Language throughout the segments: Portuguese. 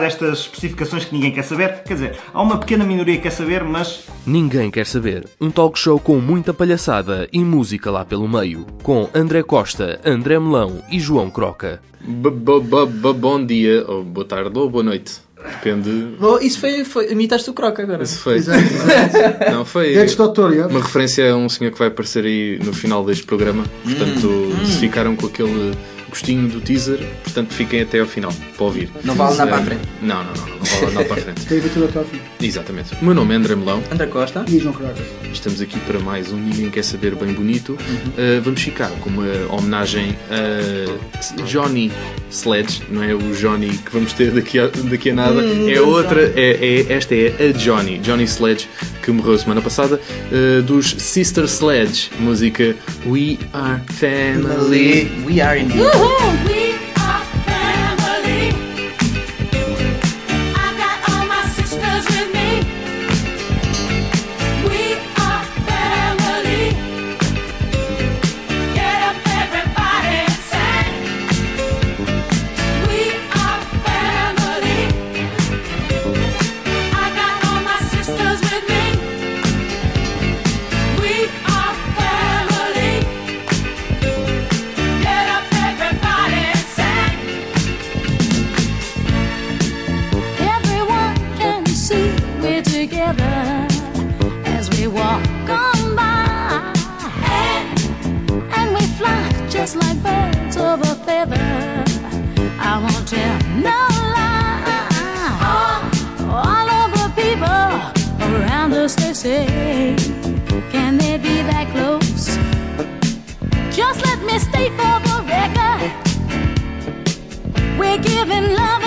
Estas especificações que ninguém quer saber, quer dizer, há uma pequena minoria que quer saber, mas Ninguém quer saber. Um talk show com muita palhaçada e música lá pelo meio. Com André Costa, André Melão e João Croca. B- b- b- bom dia, ou boa tarde, ou boa noite. Depende. Oh, isso foi, foi. Imitaste o Croc agora. Se foi. Exato. Não, foi. Uma referência a um senhor que vai aparecer aí no final deste programa. Portanto, Hum, se ficaram com aquele gostinho do teaser, portanto, fiquem até ao final para ouvir. Não vale andar Eh, para a frente. Não, não, não, não vale andar para a frente. Tem tudo até ao fim. Exatamente. O meu nome é André Melão. André Costa. E João Caracas. Estamos aqui para mais um Ninguém Quer Saber Bem Bonito. Uhum. Uh, vamos ficar com uma homenagem a Johnny Sledge, não é o Johnny que vamos ter daqui a, daqui a nada, Hum, é outra, é, é- esta é a Johnny, Johnny Sledge, que morreu semana passada, uh, dos Sister Sledge, música We Are Family. We are indeed. We State for the record. We're giving love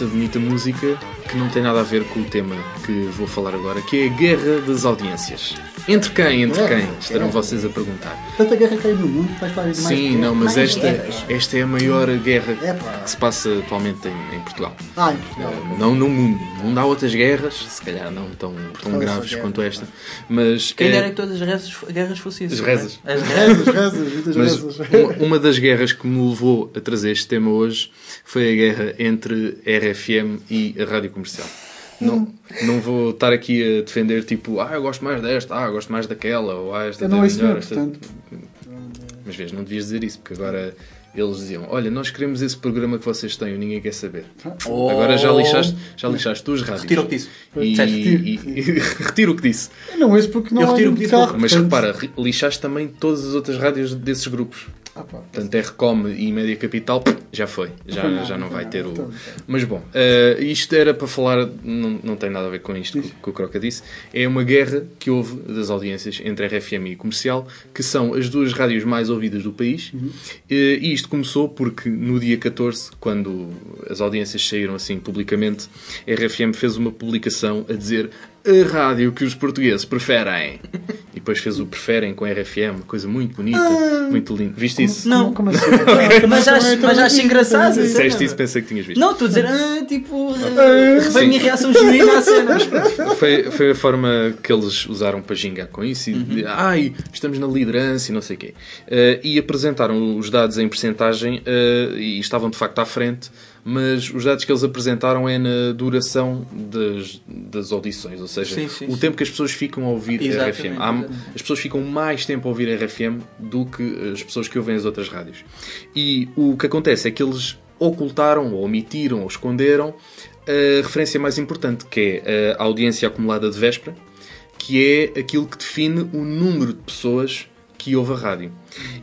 esta bonita música que não tem nada a ver com o tema que vou falar agora, que é a Guerra das Audiências. Entre quem? Entre Guerra, quem? Estarão guerra. vocês a perguntar. Tanta guerra que aí no mundo, de mais Sim, guerra. não, mas esta, esta é a maior guerra Epá. que se passa atualmente em, em Portugal. Ah, em Portugal. Não no mundo. No mundo há outras guerras, se calhar não tão, tão é graves guerra. quanto esta. Mas Quem é- dera que todas as rezas, guerras fossem assim. As rezas. não é? As rezas. Rezas, rezas, muitas Mas rezas. uma, uma das guerras que me levou a trazer este tema hoje foi a guerra entre a RFM e a Rádio Comercial. Não, não vou estar aqui a defender tipo, ah, eu gosto mais desta, ah, eu gosto mais daquela, ou ah, esta Eu é não ouço melhor. mesmo, esta- portanto. Mas vês, não devias dizer isso, porque agora eles diziam, olha, nós queremos esse programa que vocês têm, ninguém quer saber. Agora já lixaste, já lixaste duas rádios. Retiro o que disse. E, Certo. e, e- retiro o que disse. Eu não ouço porque não Eu retiro o que disse, carro. Mas portanto- repara, lixaste também todas as outras rádios desses grupos. Ah, pá. Portanto, RCOM e Média Capital já foi, já, nada, já não não vai ter o. Mas bom, eh, isto era para falar, não, não tem nada a ver com isto que, que o Croca disse. É uma guerra que houve das audiências entre RFM e comercial, que são as duas rádios mais ouvidas do país. Uhum. Eh, E isto começou porque no dia 14, quando as audiências saíram assim publicamente, a RFM fez uma publicação a dizer a rádio que os portugueses preferem. E depois fez o preferem com RFM, coisa muito bonita, muito linda. Viste isso? Não, Como assim? mas acho, mas acho engraçado. cena, Disseste isso, pensei que tinhas visto. Não, estou a dizer, ah, tipo, ah, foi a minha reação genuína à cena. Foi, foi a forma que eles usaram para gingar com isso e de, ai, estamos na liderança e não sei o quê. Eh, e apresentaram os dados em percentagem eh, e estavam de facto à frente, mas os dados que eles apresentaram é na duração das, das audições, ou seja, Sim, sim, o sim. tempo que as pessoas ficam a ouvir Exatamente, RFM. Há- exatamente. as pessoas ficam mais tempo a ouvir RFM do que as pessoas que ouvem as outras rádios. E o que acontece é que eles ocultaram, ou omitiram, ou esconderam a referência mais importante, que é a audiência acumulada de véspera, que é aquilo que define o número de pessoas que ouve a rádio.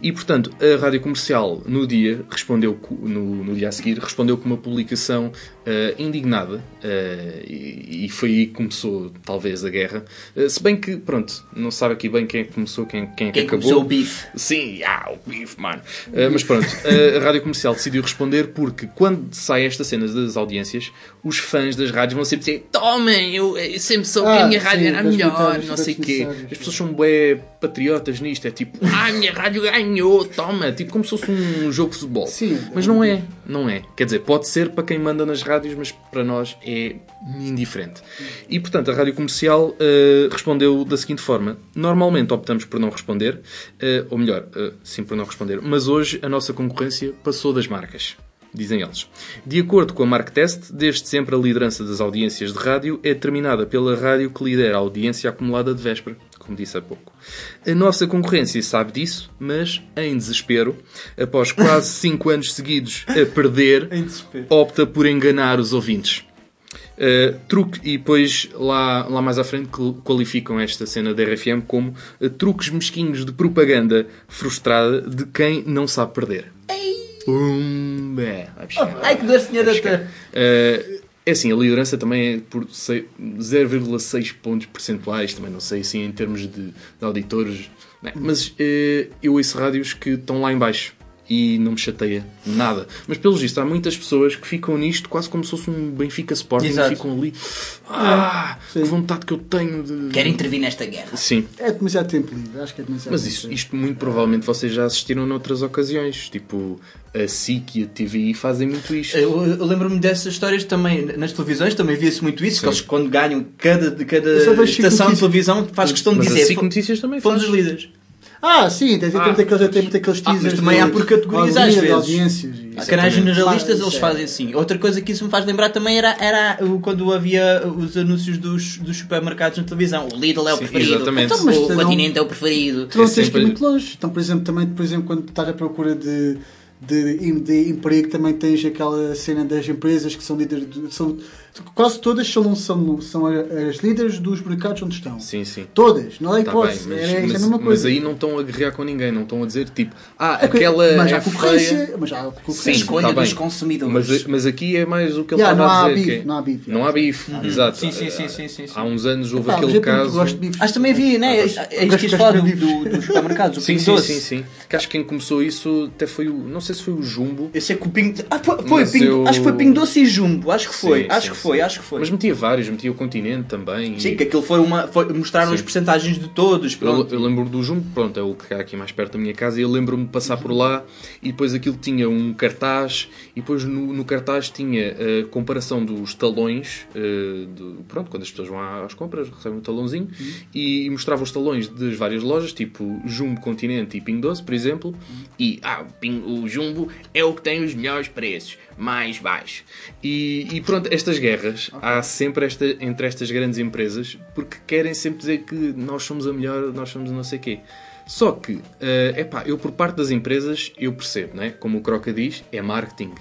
E, portanto, a rádio comercial, no dia, respondeu, no, no dia a seguir, respondeu com uma publicação eh, indignada, eh, e, e foi aí que começou, talvez, a guerra. Eh, se bem que, pronto, não sabe aqui bem quem é que começou, quem, quem é que Quem acabou. começou o bife? Sim, ah, o bife, mano. Uh, mas pronto, uh, a rádio comercial decidiu responder porque quando sai esta cena das audiências, os fãs das rádios vão sempre dizer: Tomem, eu, eu sempre soube que Ah, a minha rádio sim, era a das melhor, não sei o quê. As pessoas são bué patriotas nisto, é tipo: Ah, a minha rádio ganhou, toma, tipo como se fosse um jogo de futebol. Sim. Mas não é, não é. Quer dizer, pode ser para quem manda nas rádios, mas para nós é indiferente. E portanto, a rádio comercial uh, respondeu da seguinte forma: normalmente optamos por não responder, uh, ou melhor, uh, sim, por não responder, mas hoje a nossa concorrência passou das marcas. Dizem eles. De acordo com a Marktest, desde sempre a liderança das audiências de rádio é determinada pela rádio que lidera a audiência acumulada de véspera, como disse há pouco. A nossa concorrência sabe disso, mas, em desespero, após quase 5 anos seguidos a perder, opta por enganar os ouvintes. Uh, truque, e depois lá, lá mais à frente qualificam esta cena da RFM como uh, truques mesquinhos de propaganda frustrada de quem não sabe perder. Um, é, vai buscar. Ai, que dor, senhor doutor. Uh, é assim, a liderança também é por sei- 0,6 pontos percentuais, também não sei assim em termos de, de auditores, né? mas uh, eu ouço rádios que estão lá em baixo e não me chateia nada. Mas pelos vistos, há muitas pessoas que ficam nisto quase como se fosse um Benfica Sporting Exato. e ficam ali. Ah, que vontade que eu tenho de. Quero intervir nesta guerra. Sim. É demasiado tempo livre, acho que é demasiado Mas isso, isto muito provavelmente vocês já assistiram noutras ocasiões. Tipo, a SIC e a TVI fazem muito isto. Eu, eu lembro-me dessas histórias também nas televisões, também via-se muito isso, que eles quando ganham cada, de cada estação de televisão faz questão de Mas a dizer SIC "Fo- Notícias também fomos faz. os líderes. Ah, sim, tem, tem, Ah. muito aqueles, tem muito aqueles Ah, mas teasers. também de- há por categorias às vezes. audiências e- Há canais Exatamente. generalistas, Claro, eles é- fazem assim. Outra coisa que isso me faz lembrar também era, era quando havia os anúncios dos, dos supermercados na televisão. O Lidl é o Sim, preferido. exatamente. Então, mas o não- Continente é o preferido. Tu não É tens que sempre- ir muito longe. Então, por exemplo, também, por exemplo, quando estás à procura de, de, de emprego, também tens aquela cena das empresas que são líderes. de- são, quase todas são, são, são as líderes dos mercados onde estão. Sim, sim. Todas, não há Tá hipótese. bem, é, mas, é a mas- mesma mas coisa. aí não estão a guerrear com ninguém, não estão a dizer tipo, ah, É que- aquela mas há é concorrência, feia. mas há Sim, concorrência. escolha tá dos consumidores. Mas, mas aqui é mais o que ele Yeah, estava não a há dizer. bife, é- não há bife, Não há bife, exato. Sim, sim, sim, sim, sim. Há uns anos houve Pá, mas aquele caso. gosto de bife. Acho que também vi, né? É isto que ias falar dos supermercados. Sim, sim, sim, sim. Que acho que quem começou isso até foi o. Não sei se foi o Jumbo. Eu sei que o Pingo. Ah, foi, Mas Pingo- Acho que foi Pingo Doce e Jumbo. Acho que foi. Acho que foi, sim. acho que foi. Mas metia vários, metia o Continente também. e- Sim, que aquilo foi uma. Foi, mostraram Sim. as percentagens de todos. Eu, Pronto. eu lembro do Jumbo, pronto, é o que está aqui mais perto da minha casa, e eu lembro-me de passar por lá e depois aquilo tinha um cartaz e depois no, no cartaz tinha a comparação dos talões, eh, do- pronto, quando as pessoas vão às compras, recebem um talãozinho, e, e mostrava os talões das várias lojas, tipo Jumbo, Continente e Pingo Doce, por exemplo, e ah, o Ping- o Jumbo é o que tem os melhores preços, mais baixo. E, e pronto, estas guerras, há sempre esta, entre estas grandes empresas, porque querem sempre dizer que nós somos a melhor, nós somos não sei quê. Só que, é epá, eu por parte das empresas, eu percebo, né? como o Croca diz, é marketing.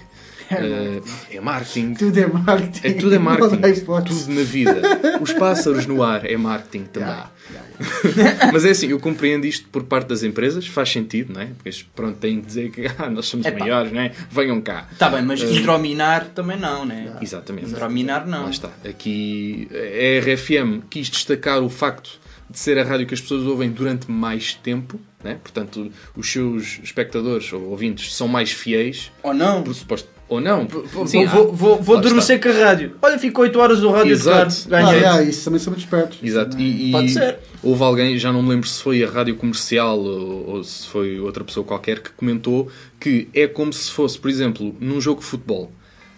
Eh, é marketing. Tudo é marketing. É tudo é marketing. Não tudo na vida. Os pássaros no ar é marketing também. Yeah, yeah. Mas é assim, eu compreendo isto por parte das empresas, faz sentido, não é? Porque eles, pronto, têm que dizer que ah, nós somos Epá. maiores, não é? Venham cá. Tá bem, mas Eh, hidrominar também não, né? Exatamente. Hidrominar não. Lá está. Aqui a RFM quis destacar o facto de ser a rádio que as pessoas ouvem durante mais tempo, né? portanto, os seus espectadores ou ouvintes são mais fiéis. Ou não? Por suposto, Ou não. P- Sim, vou, vou, vou Lá adormecer com a rádio. Olha, ficou 8 horas o rádio Exato. de carro. Ah, Ganhei. yeah, isso também são muito espertos. Exato. E, e Pode ser. houve alguém, já não me lembro se foi a rádio comercial ou, ou se foi outra pessoa qualquer, que comentou que é como se fosse, por exemplo, num jogo de futebol,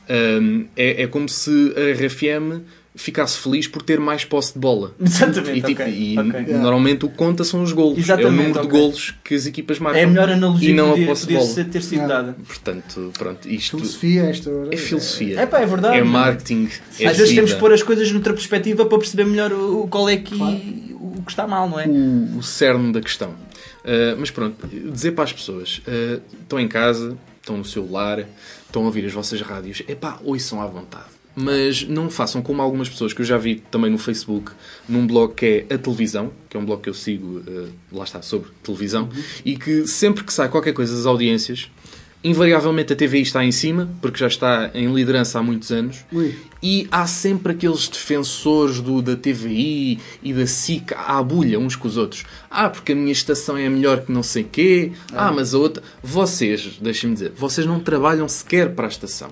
hum, é, é como se a RFM ficasse feliz por ter mais posse de bola. Exatamente, E, tipo, ok, e ok. normalmente o que conta são os golos. Exatamente, é o número de ok. golos que as equipas marcam. É a melhor analogia e não que a podia, posse de podia bola. ter sido Ah. dada. Portanto, pronto, isto Filosofia esta hora. é filosofia. É pá, é verdade. É marketing. É Às vezes temos que pôr as coisas noutra perspectiva para perceber melhor o, qual é que o que está mal, não é? o, o cerne da questão. Uh, mas pronto, dizer para as pessoas: uh, estão em casa, estão no celular, estão a ouvir as vossas rádios, epá, ouçam à vontade. Mas não façam como algumas pessoas que eu já vi também no Facebook, num blog que é a televisão, que é um blog que eu sigo, uh, lá está, sobre televisão, e que sempre que sai qualquer coisa das audiências, invariavelmente a TVI está em cima, porque já está em liderança há muitos anos, Ui. e há sempre aqueles defensores do, da TVI e da SIC à bulha uns com os outros. Ah, porque a minha estação é melhor que não sei quê. Ah, mas a outra... Vocês, deixem-me dizer, vocês não trabalham sequer para a estação.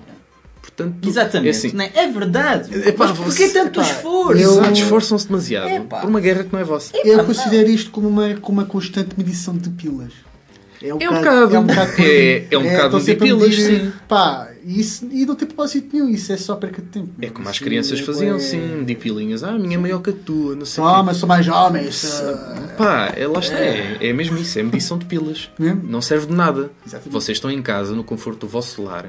Portanto, Exatamente, é assim. não é? É verdade. Epá, Mas porquê você- tanto epá, esforço? eu- esforçam-se demasiado Epá. por uma guerra que não é vossa. Eu considero isto como uma, como uma constante medição de pilas. É um É um bocado. É um bocado. É- é um a pilas, medir, sim. Pá, isso, e não tem propósito nenhum, isso é só perca de tempo. É como as crianças é- faziam, é- sim, de pilinhas. Ah, a minha é maior que a tua, não sei quê. Toma, sou mais homem. isso- Pá, é, lá está, é, é mesmo isso, é medição de pilas. Mesmo? Não serve de nada. Exatamente. Vocês estão em casa, no conforto do vosso lar,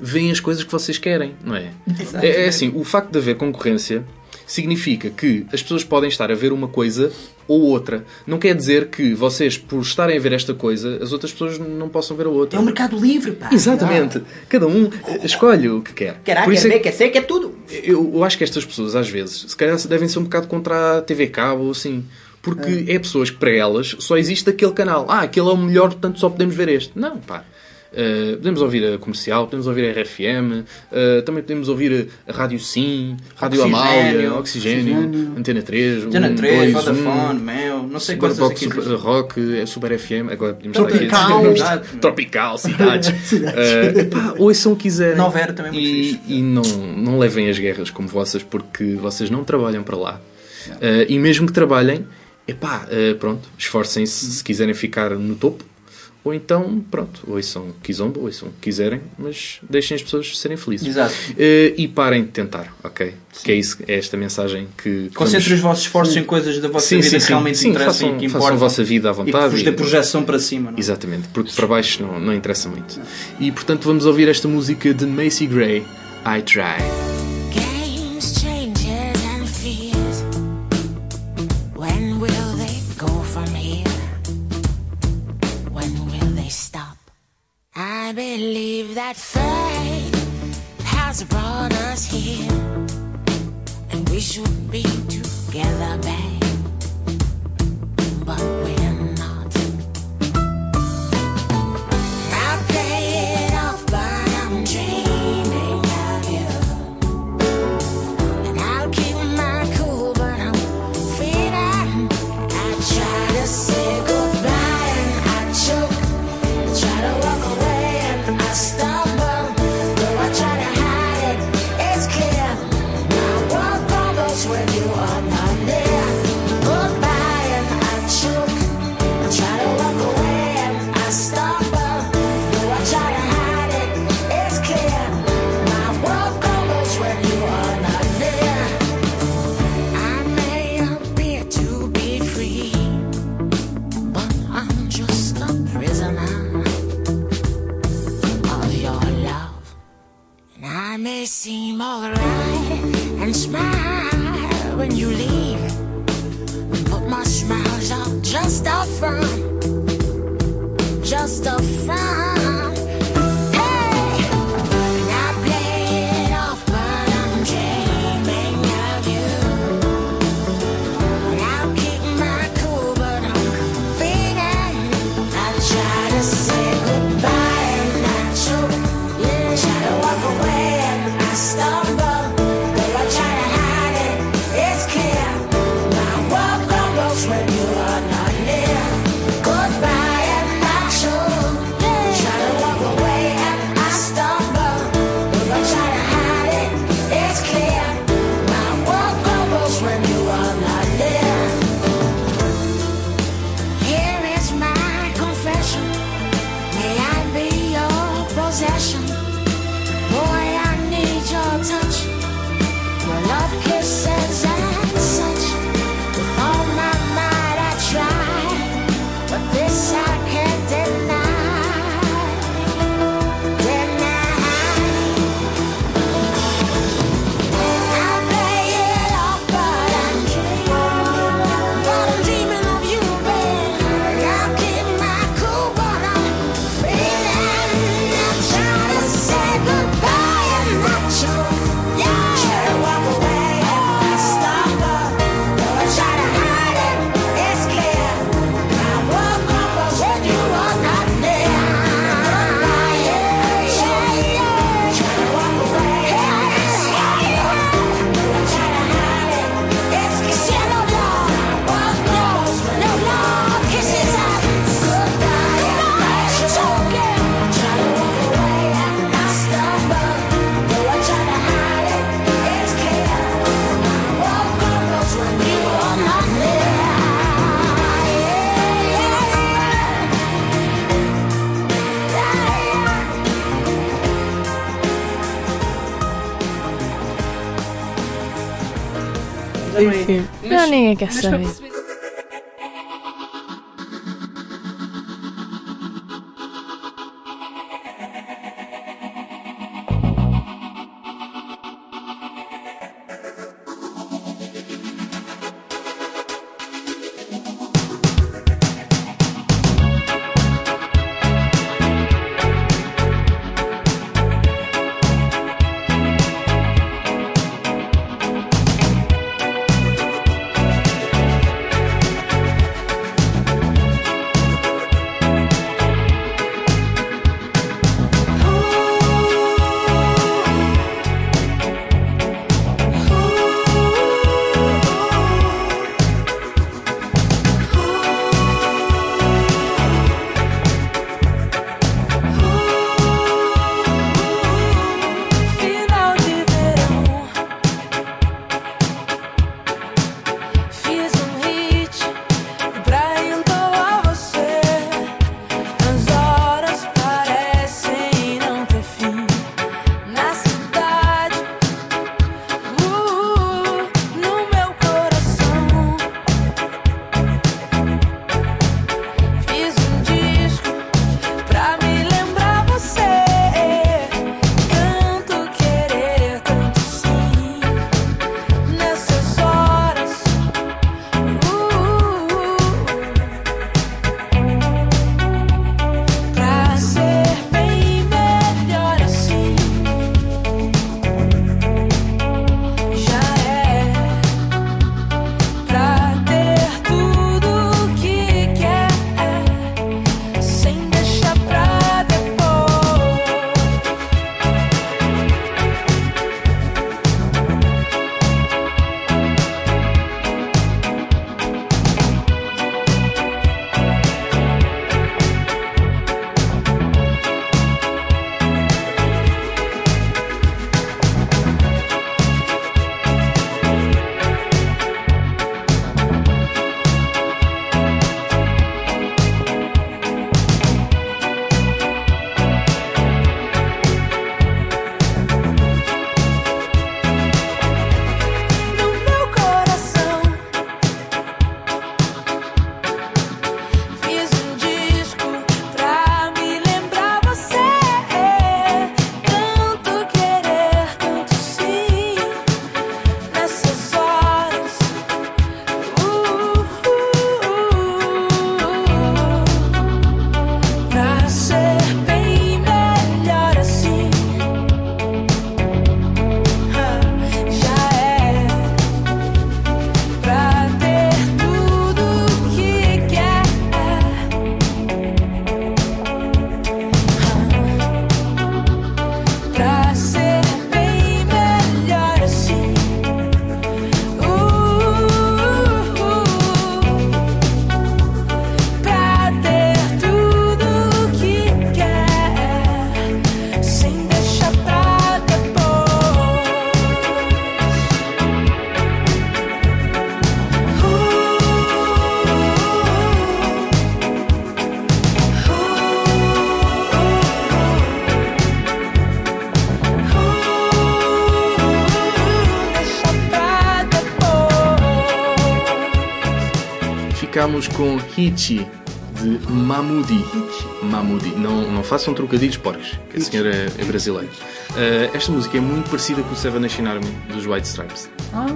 veem as coisas que vocês querem, não é? Exatamente. É, é assim, o facto de haver concorrência significa que as pessoas podem estar a ver uma coisa ou outra. Não quer dizer que vocês, por estarem a ver esta coisa, as outras pessoas não possam ver a outra. É o mercado livre, pá. Exatamente. Cada um eh, escolhe o que quer. Quer é que- quer C, quer tudo. eu, eu acho que estas pessoas, às vezes, se calhar devem ser um bocado contra a TV Cabo ou assim. Porque é. pessoas que, para elas, só existe aquele canal. Ah, aquele é o melhor, portanto só podemos ver este. Não, pá. Uh, podemos ouvir a comercial, podemos ouvir a RFM, uh, também podemos ouvir a Rádio Sim, Rádio. Amália, Oxigênio, Oxigênio. Antena 3, Antena 1, 3, 2, Vodafone, meu, não sei quantas aqui Super existem. Rock, é Super FM, agora podemos Tropical. estar aqui. Tropical, cidades. uh, pá, ouçam o que quiserem. Também é muito e, fixe. e não, não levem as guerras como vossas, porque vocês não trabalham para lá. Uh, e mesmo que trabalhem, epá, uh, pronto, esforcem-se se quiserem ficar no topo. Ou então, pronto, ouçam Kizomba, ouçam o que quiserem, mas deixem as pessoas serem felizes. Exato. Uh, e parem de tentar, ok? Que é, isso, é esta mensagem que. Concentrem vamos- os vossos esforços em coisas da vossa Sim, vida sim, que sim. realmente Sim, interessam façam- e que façam importam. a vossa vida à E que vontade vos dê projeção para cima. Não? é? Exatamente, porque para baixo não, não interessa muito. E portanto vamos ouvir esta música de Macy Gray, I Try. I believe that fate has brought us here, and we should be together, babe. But we're já ninguém quer Mas Hichi de Mamudi. Mamudi. Não, não façam trocadilhos porcos, que a senhora é, é brasileira. Eh, esta música é muito parecida com o Seven Nation Army dos White Stripes. Ah,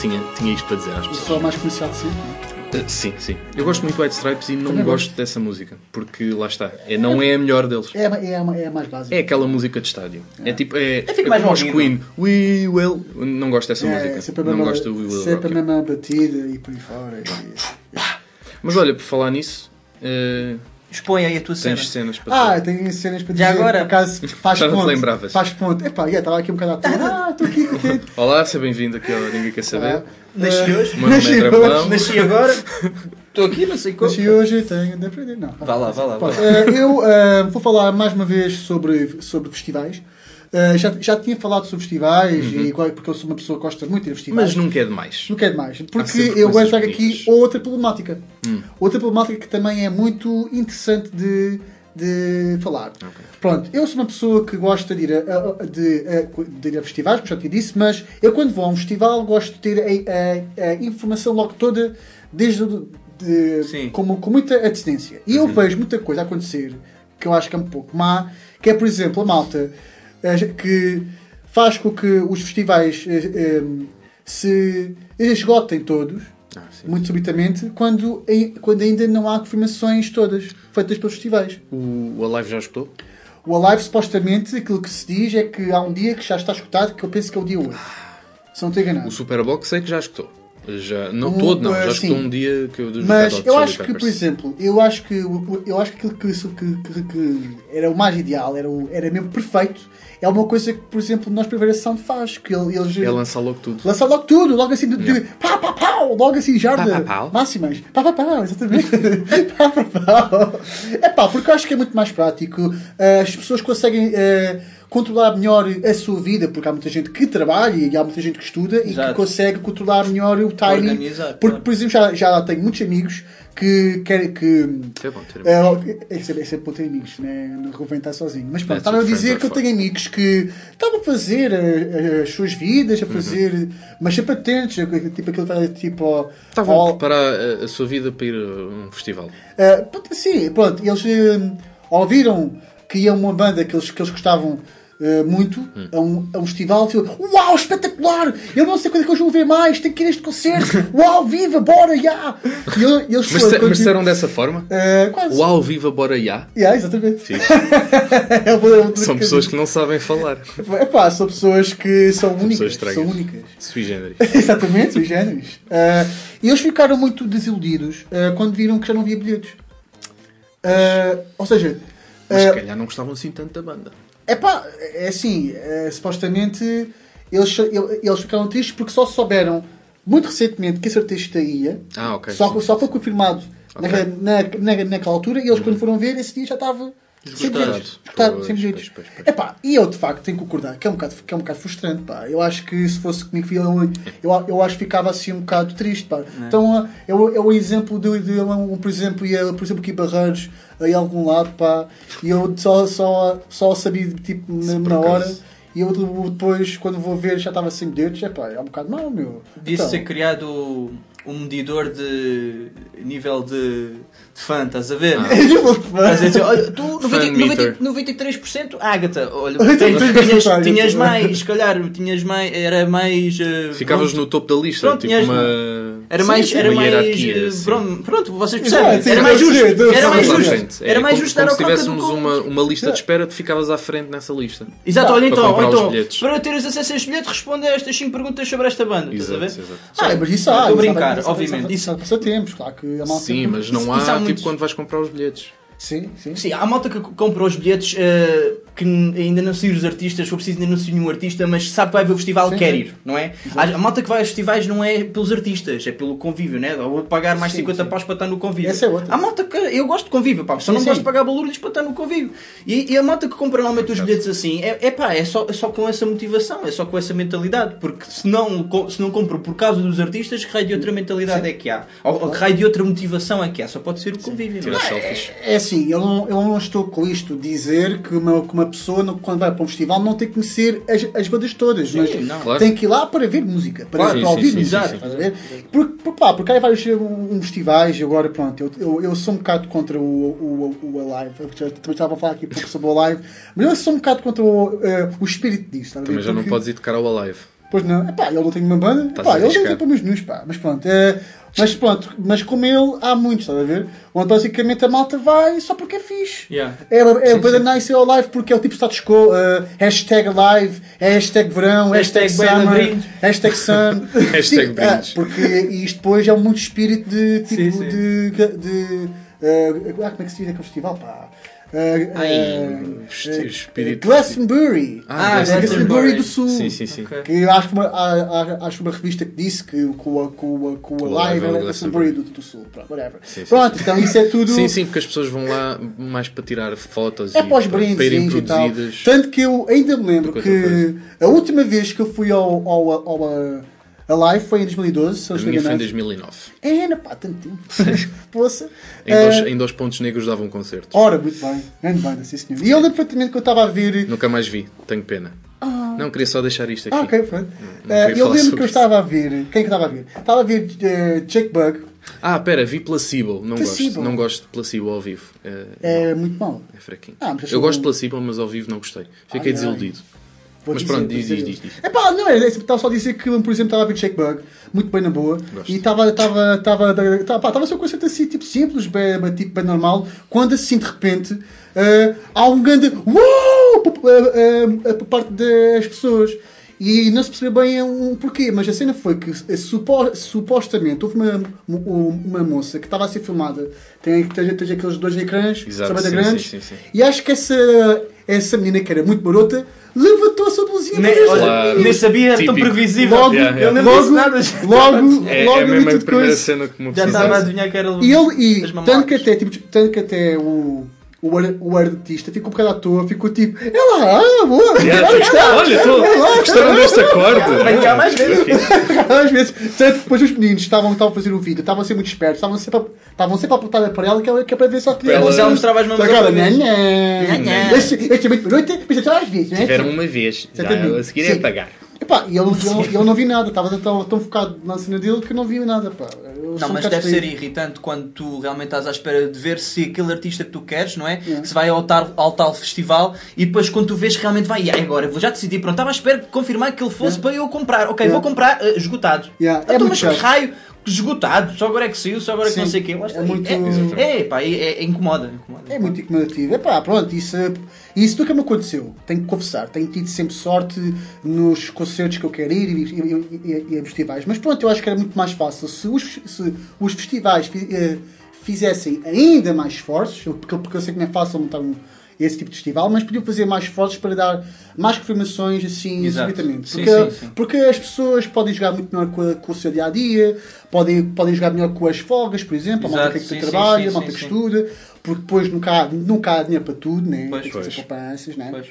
Tinha, tinha isto para dizer às o pessoas. só mais comercial de sempre. Eh, sim, sim. Eu gosto muito de White Stripes e não Também gosto dessa música, porque lá está. É, não é a melhor deles. É, é, a- é a mais básica. É aquela música de estádio. É tipo. É, é mais como os. Queen. We will. Não gosto dessa É, música. sempre Não mesma, gosto do We Will sempre a mesma batida e por aí fora. e- Mas olha, por falar nisso, eh, Expõe aí a tua cena. tens cenas para Ah, dizer. tenho cenas para dizer. Já agora? Por acaso, faz Já não te ponto. lembravas. Faz ponto. Epá, já estava aqui um bocado à toa. Ah, estou aqui contente. Olá, seja bem-vindo aqui ao Ninguém Quer Saber. Nasci hoje. Meu nome é Nasci. Melão. Nasci agora. Estou aqui, não sei como. Mas hoje tenho de aprender. Não. Vá lá, vá lá. vá lá. eh, eu eh, vou falar mais uma vez sobre, sobre festivais. Eh, já, já tinha falado sobre festivais, e, igual- porque eu sou uma pessoa que gosta muito de ir a festivais. Mas nunca é demais. Não quero mais. Porque eu vou entrar aqui. Hum. outra problemática. Outra problemática que também é muito interessante de de falar. Pronto, eu sou uma pessoa que gosta de ir a, de, de ir a festivais, como já te disse, mas eu quando vou a um festival gosto de ter a, a- a informação logo toda, desde de, com, com muita antecedência. E eu vejo muita coisa acontecer que eu acho que é um pouco má, que é, por exemplo, a malta que faz com que os festivais eh, eh, se esgotem todos, Ah, muito subitamente, quando, quando ainda não há confirmações todas feitas pelos festivais. O, o Alive já escutou? O Alive, supostamente, aquilo que se diz é que há um dia que já está escutado, que eu penso que é o dia 8. Se não estou enganado. O Superbox sei que já escutou. Já, não Um, todo, não. Já escutou sim. um dia que eu dos Mas eu acho que, por exemplo, eu acho que, eu acho que aquilo que, que, que- que era o mais ideal, era, o, era mesmo perfeito, é uma coisa que, por exemplo, nós Primeira Sound faz, que ele- eles É lançar logo tudo. lança logo tudo, logo assim de, de pá, pá, pau, logo assim já Pá, de pá, máximas, pá, pá, pau, exatamente, pá, pá, pau. É pá, porque eu acho que é muito mais prático, as pessoas conseguem eh, controlar melhor a sua vida, porque há muita gente que trabalha e há muita gente que estuda e Exato. que consegue controlar melhor o timing, Organizar, porque, claro. por exemplo, já, já tenho muitos amigos que querem que É bom ter amigos. é, é, sempre, é sempre bom ter amigos, né? não convém estar sozinho. Mas pronto, estava a friends dizer are que eu tenho amigos que estavam a fazer eh, as suas vidas, a fazer, mas sempre atentos, tipo aquilo que tipo. ao- Estavam a ao- preparar a, a sua vida para ir a um festival. eh, pronto, sim, pronto, eles eh, ouviram que ia uma banda que eles, que eles gostavam. eh, muito a, um, a um festival falaram, uau, espetacular! Eu não sei quando é que eu vou ver mais, tenho que ir a este concerto, uau, viva, bora, já! E eu- e eles Mas, foram, mas disseram dessa forma? Eh, quase. Uau, viva, bora já! Yeah, exatamente. Sim. É uma- é uma- São pessoas que não sabem falar. Epá, são pessoas que são únicas. pessoas estranhas. São únicas. Sui generis. Exatamente, os géneros. Ah, e eles ficaram muito desiludidos ah, quando viram que já não havia bilhetes. Ou seja, Mas se ah, calhar não gostavam assim tanto da banda. epá, é assim, ah, supostamente eles, eles ficaram tristes porque só souberam muito recentemente que esse artista ia. Ah, ok. Só, sim. só foi confirmado Ok. na, na, na- naquela altura e eles quando foram ver esse dia já estava sem Esgotado. bilhetes. Esgotado, Pois, pois, pois, pois. Epá, e eu de facto tenho que concordar que é um bocado, que é um bocado frustrante. Pá. Eu acho que se fosse comigo, eu, eu, eu acho que ficava assim um bocado triste. Pá. Então é o, é o exemplo de, de um, por exemplo, ia, por exemplo, aqui em Barreiros, aí a algum lado, pá, e eu só, só, só sabia tipo, na, na hora. E eu depois, quando vou ver, já estava sem bilhetes. Epá, é um bocado mau, meu. Devia Então, ser criado um medidor de nível de, de fã, estás a ver? Estás a dizer, olha, tu 90, Fan meter. 90, 93% Ágata, olha, 83%, tinhas, tinhas mais, se calhar, tinhas mais, era mais. eh, Ficavas pronto, no topo da lista, Pronto, tipo tinhas- uma. Era Sim, mais, sim, era mais, eh, pronto, pronto, vocês Exato, percebem, sim, era mais justo, era mais justo, frente. É era mais justo dar como ao se tivéssemos uma, uma lista de espera, tu ficavas à frente nessa lista. Exato, olha Para então, os então bilhetes. para teres acesso a este bilhete, responde a estas 5 perguntas sobre esta banda. Estás a ver? Exato, exato. Ah, mas isso Estou há. a isso há- brincar, obviamente. Isso há passatempos, claro que a malta Sim, mas não há tipo quando vais comprar os bilhetes. Sim, sim. Sim, há malta que compra os bilhetes eh, que ainda não sei os artistas, se for preciso ainda não sei nenhum artista, mas sabe que vai ver o festival Sim, quer sim. ir, não é? Há, a malta que vai aos festivais não é pelos artistas, é pelo convívio, né? Eu vou pagar mais Sim, 50 sim. paus para estar no convívio. Essa é outra. Há malta que eu gosto de convívio, pá, só não sim. gosto de pagar balúrdios para estar no convívio. E, e a malta que compra normalmente os bilhetes assim, é, é pá, é só, é só com essa motivação, é só com essa mentalidade, porque se não, se não compram por causa dos artistas, que raio de outra mentalidade é que há? Ou, ou que raio de outra motivação é que há? Só pode ser o convívio, não é? selfies. É assim, eu não, eu não estou com isto dizer que uma, que uma pessoa, no- quando vai para um festival, não tem que conhecer as, as bandas todas, mas não. Claro. tem que ir lá para ver música, para, Claro, para sim, ouvir sim, música. sim, sim. Porque, porque, pá, porque há vários um, festivais, agora pronto, eu, eu, eu sou um bocado contra o, o, o, o Alive, eu já- também estava a falar aqui um pouco sobre o Alive, mas eu sou um bocado contra o, eh, o espírito disso. Também já não podes ir tocar ao Alive. Pois não, epá, ele não tem uma banda, Estás epá, a ele tem para meus nus, pá, mas pronto, é, mas pronto, mas como ele, há muitos, estás a ver? Onde basicamente a malta vai só porque é fixe. Yeah. É, é o Banda Nice é o live porque é o tipo status quo, uh, hashtag live, é hashtag verão, hashtag, Hashtag summer, hashtag sun. Hashtag Sim, ah, Brindes. porque isto depois é muito espírito de tipo Sim, sim. de. de uh, ah, como é que se diz aquele festival? Pá? Uh, Glastonbury. Ah, Ah, Glastonbury. Do Sul. Sim, sim, sim. Ok. Que acho uma, há- acho uma revista que disse que com a, com a, com a live era Glastonbury. Do, do Sul. Pronto, whatever. Sim, sim, Pronto, então isso é tudo. Sim, sim, porque as pessoas vão lá mais para tirar fotos É e para para, irem produzidas. Tanto que eu ainda me lembro que a última vez que eu fui ao, ao, ao, a- Alive foi em 2012, se eu estou minha foi em enganado. 2009. É, na pá, tanto tempo. Poça. Em dois, Eh, em dois pontos negros dava um concerto. Ora, muito bem. Grande banda, sim senhor. E eu lembro perfeitamente que eu estava a ver... Nunca mais vi, tenho pena. Não, queria só deixar isto aqui. Ah, ok, pronto. não queria eu lembro que eu estava a ver... Quem é que estava a ver? Estava a ver eh, Jake Bug. Ah, pera, vi Placebo. Não Placebo. gosto. Não gosto de Placebo ao vivo. É, É muito mau. é fraquinho. Ah, mas eu gosto de Placebo, mas ao vivo não gostei. Fiquei Ai, ai. Vou Mas dizer, pronto, diz, diz, diz, diz. Epá, não, é, estava só a dizer que, por exemplo, estava a ver Jake Bug, muito bem na boa, Gosto. e estava estava estava estava pá, estava só um conceito assim, tipo simples, bem, bem, tipo, bem normal, quando assim de repente eh, há um grande uau por, eh, eh, por parte das pessoas. E não se percebeu bem um porquê, mas a cena foi que supo- supostamente houve uma, uma moça que estava a ser filmada, tem, tem, tem aqueles dois ecrãs, Exato, sim, grandes, sim, sim. e acho que essa, essa menina que era muito barota levantou a sua blusinha Nem, para Claro. nem sabia, era tão previsível. Logo, Yeah, Eu yeah. não logo, disse nada. logo, É, logo é a tudo primeira coisa. cena que me Já estava a adivinhar que era E ele, e tanto que até, tipo, tanto que até o, o, ar- o artista ficou um bocado à toa, ficou tipo, é lá, ah, boa, Yeah, olha que está, Olha, tô, gostaram deste acorde? Vem cá mais vezes. Às vezes, tanto depois os meninos estavam, estavam a fazer o vídeo, estavam a ser muito espertos, estavam sempre a, estavam sempre a apontar para ela que ela que é para ver só que Ela- Mas ela mostrava as mamas Agora, nha, nha. Nha. Este é muito barulho, mas até às vezes, não é? Tiveram uma vez, já a seguir é Sim. Epá, e ele, ele, ele não vi nada, estava tão, tão focado na cena dele que eu não vi nada. Pá. Eu Não, um mas bocado deve ser irritante quando tu realmente estás à espera de ver se aquele artista que tu queres, não é? Que se vai ao tal, ao tal festival e depois quando tu vês que realmente vai, "Ai, agora vou já decidi, pronto, estava à espera de confirmar que ele fosse Yeah. para eu comprar. Ok, vou comprar eh, esgotado. Yeah, é Então, mas chato. raio, esgotado, só agora é que saiu, só agora é que Sim, não sei o quê. É muito- É, é, pá, é, é- é incomoda. incomoda. É muito incomodativo. Epá, pronto, isso, isso nunca me aconteceu. Tenho que confessar. Tenho tido sempre sorte nos concertos que eu quero ir e, e, e- e a festivais. Mas pronto, eu acho que era muito mais fácil se os, se os festivais eh, fizessem ainda mais esforços, porque, porque eu sei que não é fácil montar um, esse tipo de festival, mas podiam fazer mais esforços para dar mais confirmações assim Exato. subitamente. Sim, Porque, sim, sim. porque as pessoas podem jogar muito melhor com, a- com o seu dia a dia, podem, podem jogar melhor com as folgas, por exemplo, a malta Exato, que é que sim, sim, trabalha, sim, a malta sim, que sim. estuda, porque depois nunca há, nunca há dinheiro para tudo, né? Pois, Tem que fazer pois. poupanças, né? Pois.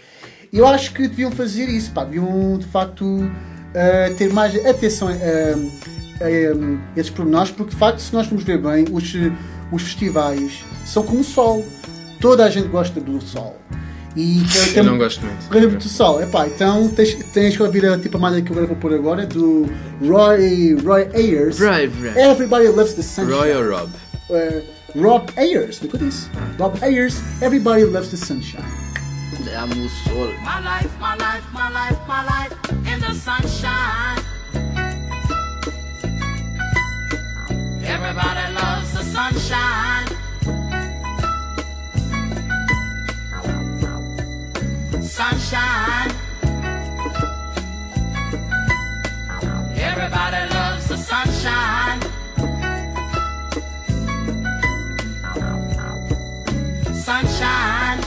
Eu acho que deviam fazer isso, pá, deviam de facto eh, ter mais atenção eh, a, a esses pormenores, porque de facto, se nós formos ver bem, os, os festivais são como o sol. Toda a gente gosta do sol. E Eu não gosto muito. Gosta muito do sol. Epá, então tens, tens que ouvir a tipo a malha que eu vou pôr agora, do Roy, Roy Ayers. Right, right. Everybody loves the sunshine. Roy ou Rob? Uh, Rob Ayers, look at this. Rob Ayers, everybody loves the sunshine. Amo o sol. My life, my life, my life, my life in the sunshine. Everybody loves the sunshine. Sunshine. Everybody loves the sunshine. Sunshine.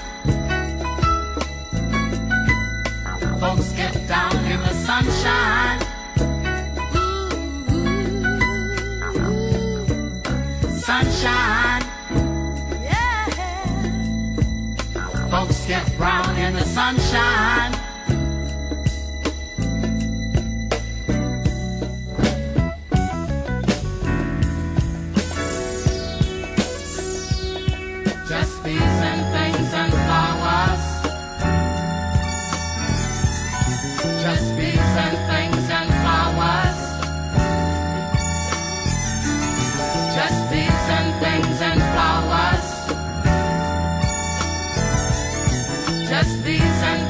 Folks get down in the sunshine. Sunshine. Folks get brown in the sunshine. These. be.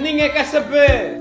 Ninguém quer saber!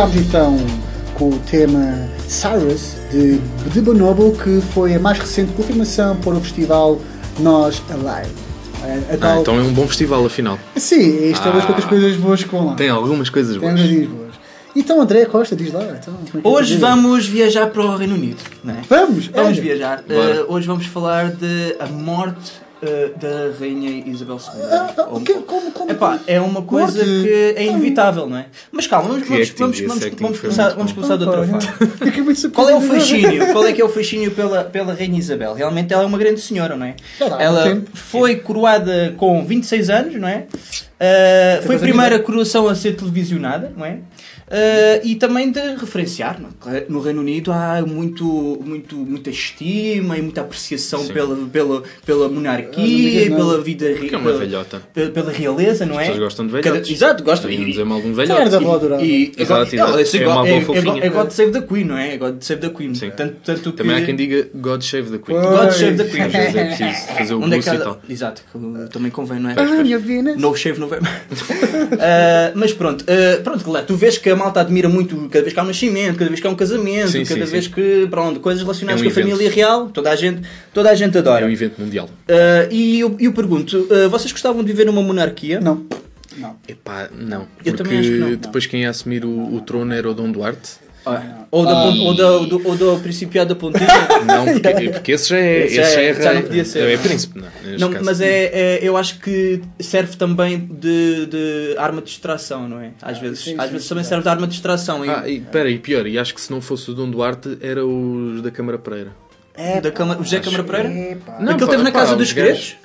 Ficámos então com o tema Cyrus de, de Bonobo, que foi a mais recente confirmação para o festival Nós Alive. A, a Ah, tal- então é um bom festival, afinal. Sim, isto é umas Ah. poucas coisas boas que vão lá. Tem algumas coisas Tem boas. umas coisas boas. Então, André Costa, diz lá. Então, como é que Hoje é? vamos viajar para o Reino Unido, não é? Vamos! Vamos é. viajar. Eh, hoje vamos falar de a morte eh, da Rainha Isabel II. Ah, ah, Ou- o quê? Como, como? Epá, é uma coisa Morte? que é inevitável, não é? Mas calma, vamos, vamos, acting, vamos, vamos, acting vamos começar, vamos começar de outra forma. Fiquei muito surpreendido. Qual é o fascínio? Qual é que é o fascínio pela, pela Rainha Isabel? Realmente ela é uma grande senhora, não é? Ela foi coroada com 26 anos, não é? Uh, foi a primeira coroação a ser televisionada, não é? Uh, e também de referenciar, não é? no Reino Unido há muito, muito, muita estima e muita apreciação Sim. pela, pela, pela Ah, monarquia digas e pela vida Que é real. uma velhota. Pela, pela realeza, não As é? pessoas gostam de Cada- velhotes. Exato, gostam. E- dizer mal de um velhote. vou adorar. e, Exato, não, exato. É God- uma boa é, é, fofinha. é God Save the Queen, não é? É God Save the Queen. Sim. Tanto, tanto Também que... há quem diga God Save the Queen. Pois. God Save the Queen. Às vezes é preciso fazer o Onde é e tal. Exato, que também convém, não é? Ah, minha Vina. No shave Ah, mas pronto, ah, pronto, claro, tu vês que a malta admira muito cada vez que há um nascimento, cada vez que há um casamento, Sim, cada sim, vez sim. que, pronto, coisas relacionadas É um com a evento. família real, toda a gente, toda a gente adora. É um evento mundial. Ah, e eu, eu pergunto, vocês gostavam de viver numa monarquia? Não. Não. Epá, não. Eu Porque também acho que não. depois quem ia assumir o, o trono era o Dom Duarte. Ah, ou, da, pon- ou, da, do, ou do Principiado da Pontinha? Não, porque, porque esse já é, Esse já esse já é- é, já não rei. podia ser, É, não é? príncipe, não. neste Não, mas é, é- eu acho que serve também de, de arma de distração, não é? Às vezes, sim, às sim, vezes sim, também sim. serve de arma de distração. E- Ah, e pera, e pior, e acho que se não fosse o Dom Duarte, era os da Câmara Pereira. É, da Câmara, o José Câmara Pereira? é, pá. Não, Aquele pá, teve na pá, Casa os dos Segredos?